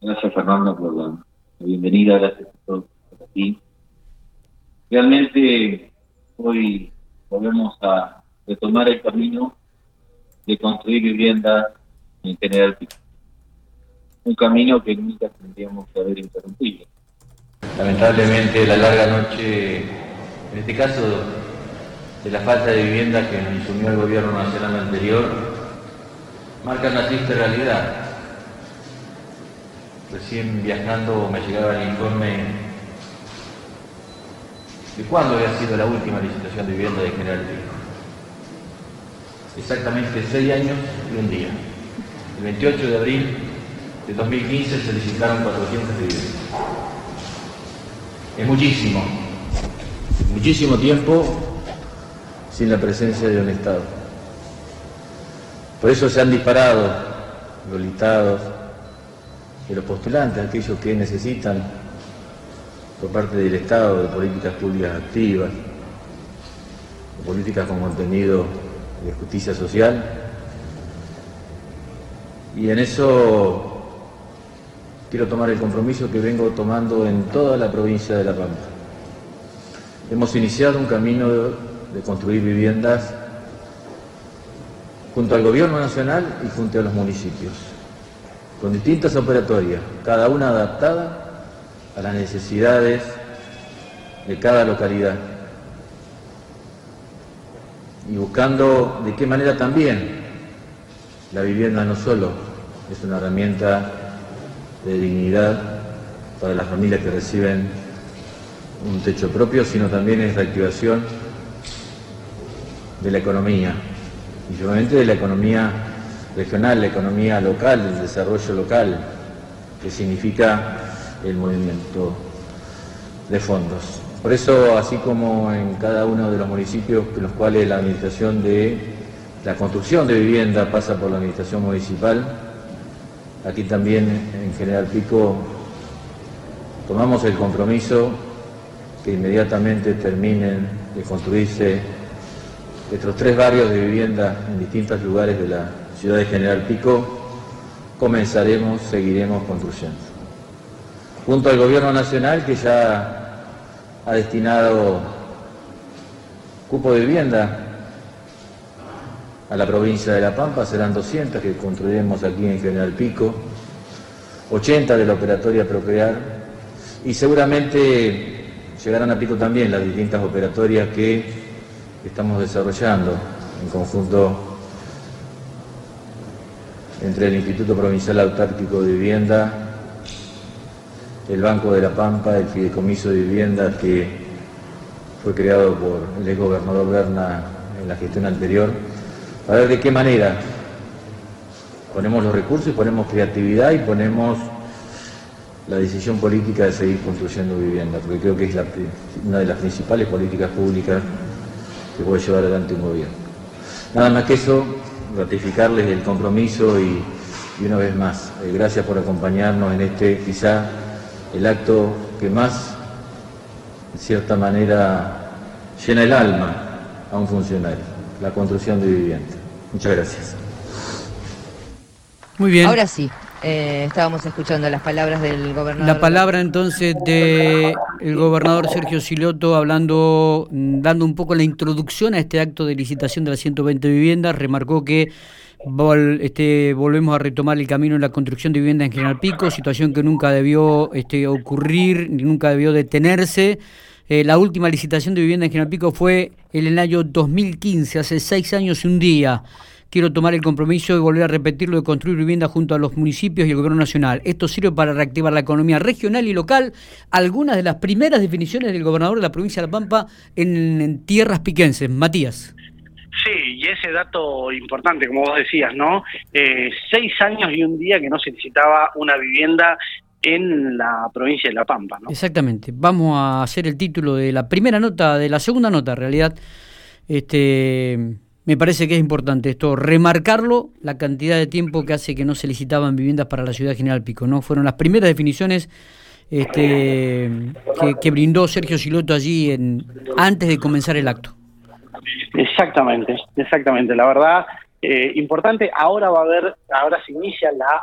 Gracias Fernando por la, bienvenida, gracias a todos por aquí. Realmente hoy volvemos a retomar el camino de construir viviendas en General. Un camino que nunca tendríamos que haber interrumpido. Lamentablemente la larga noche, en este caso de la falta de vivienda que asumió el gobierno nacional anterior, marca una triste realidad. Recién viajando me llegaba el informe de cuándo había sido la última licitación de vivienda de General Pico. Exactamente seis años y un día. El 28 de abril de 2015 se licitaron 400 viviendas. Es muchísimo, muchísimo tiempo sin la presencia de un Estado. Por eso se han disparado los listados de los postulantes, aquellos que necesitan por parte del Estado de políticas públicas activas, políticas con contenido de justicia social. Y en eso quiero tomar el compromiso que vengo tomando en toda la provincia de La Pampa. Hemos iniciado un camino de construir viviendas junto al Gobierno Nacional y junto a los municipios, con distintas operatorias, cada una adaptada a las necesidades de cada localidad. Y buscando de qué manera también la vivienda no solo es una herramienta de dignidad para las familias que reciben un techo propio, sino también es reactivación de la economía, y obviamente de la economía regional, la economía local, el desarrollo local, que significa el movimiento de fondos. Por eso, así como en cada uno de los municipios en los cuales la administración de la construcción de vivienda pasa por la administración municipal, Aquí también en General Pico tomamos el compromiso que inmediatamente terminen de construirse estos tres barrios de vivienda en distintos lugares de la ciudad de General Pico, comenzaremos, seguiremos construyendo. Junto al Gobierno Nacional que ya ha destinado cupo de vivienda a la provincia de La Pampa, serán 200 que construiremos aquí en General Pico, 80 de la operatoria Procrear y seguramente llegarán a Pico también las distintas operatorias que estamos desarrollando en conjunto entre el Instituto Provincial Autárquico de Vivienda, el Banco de la Pampa, el Fideicomiso de Vivienda que fue creado por el ex gobernador Berna en la gestión anterior a ver de qué manera ponemos los recursos, ponemos creatividad y ponemos la decisión política de seguir construyendo vivienda, porque creo que es una de las principales políticas públicas que puede llevar adelante un gobierno. Nada más que eso, ratificarles el compromiso y, una vez más, eh, gracias por acompañarnos en este quizá el acto que más, de cierta manera, llena el alma a un funcionario la construcción de vivienda. Muchas gracias. Muy bien. Ahora sí. Eh, estábamos escuchando las palabras del gobernador. La palabra entonces de el gobernador Sergio Siloto hablando, mm, dando un poco la introducción a este acto de licitación de las 120 viviendas, remarcó que este, volvemos a retomar el camino en la construcción de viviendas en General Pico, situación que nunca debió este, ocurrir, nunca debió detenerse. Eh, la última licitación de vivienda en General Pico fue en el año 2015, hace seis años y un día. Quiero tomar el compromiso de volver a repetirlo de construir vivienda junto a los municipios y el gobierno nacional. Esto sirve para reactivar la economía regional y local. Algunas de las primeras definiciones del gobernador de la provincia de La Pampa en, tierras piquenses. Matías. Sí, y ese dato importante, como vos decías, ¿no? Eh, seis años y un día que no se necesitaba una vivienda en la provincia de La Pampa. ¿no? Exactamente. Vamos a hacer el título de la primera nota, de la segunda nota, en realidad. Este, me parece que es importante esto, remarcarlo, la cantidad de tiempo que hace que no se licitaban viviendas para la ciudad de General Pico. ¿no? Fueron las primeras definiciones este, que, brindó Sergio Siloto allí en, antes de comenzar el acto. Exactamente, exactamente. La verdad, eh, importante, ahora va a haber, ahora se inicia la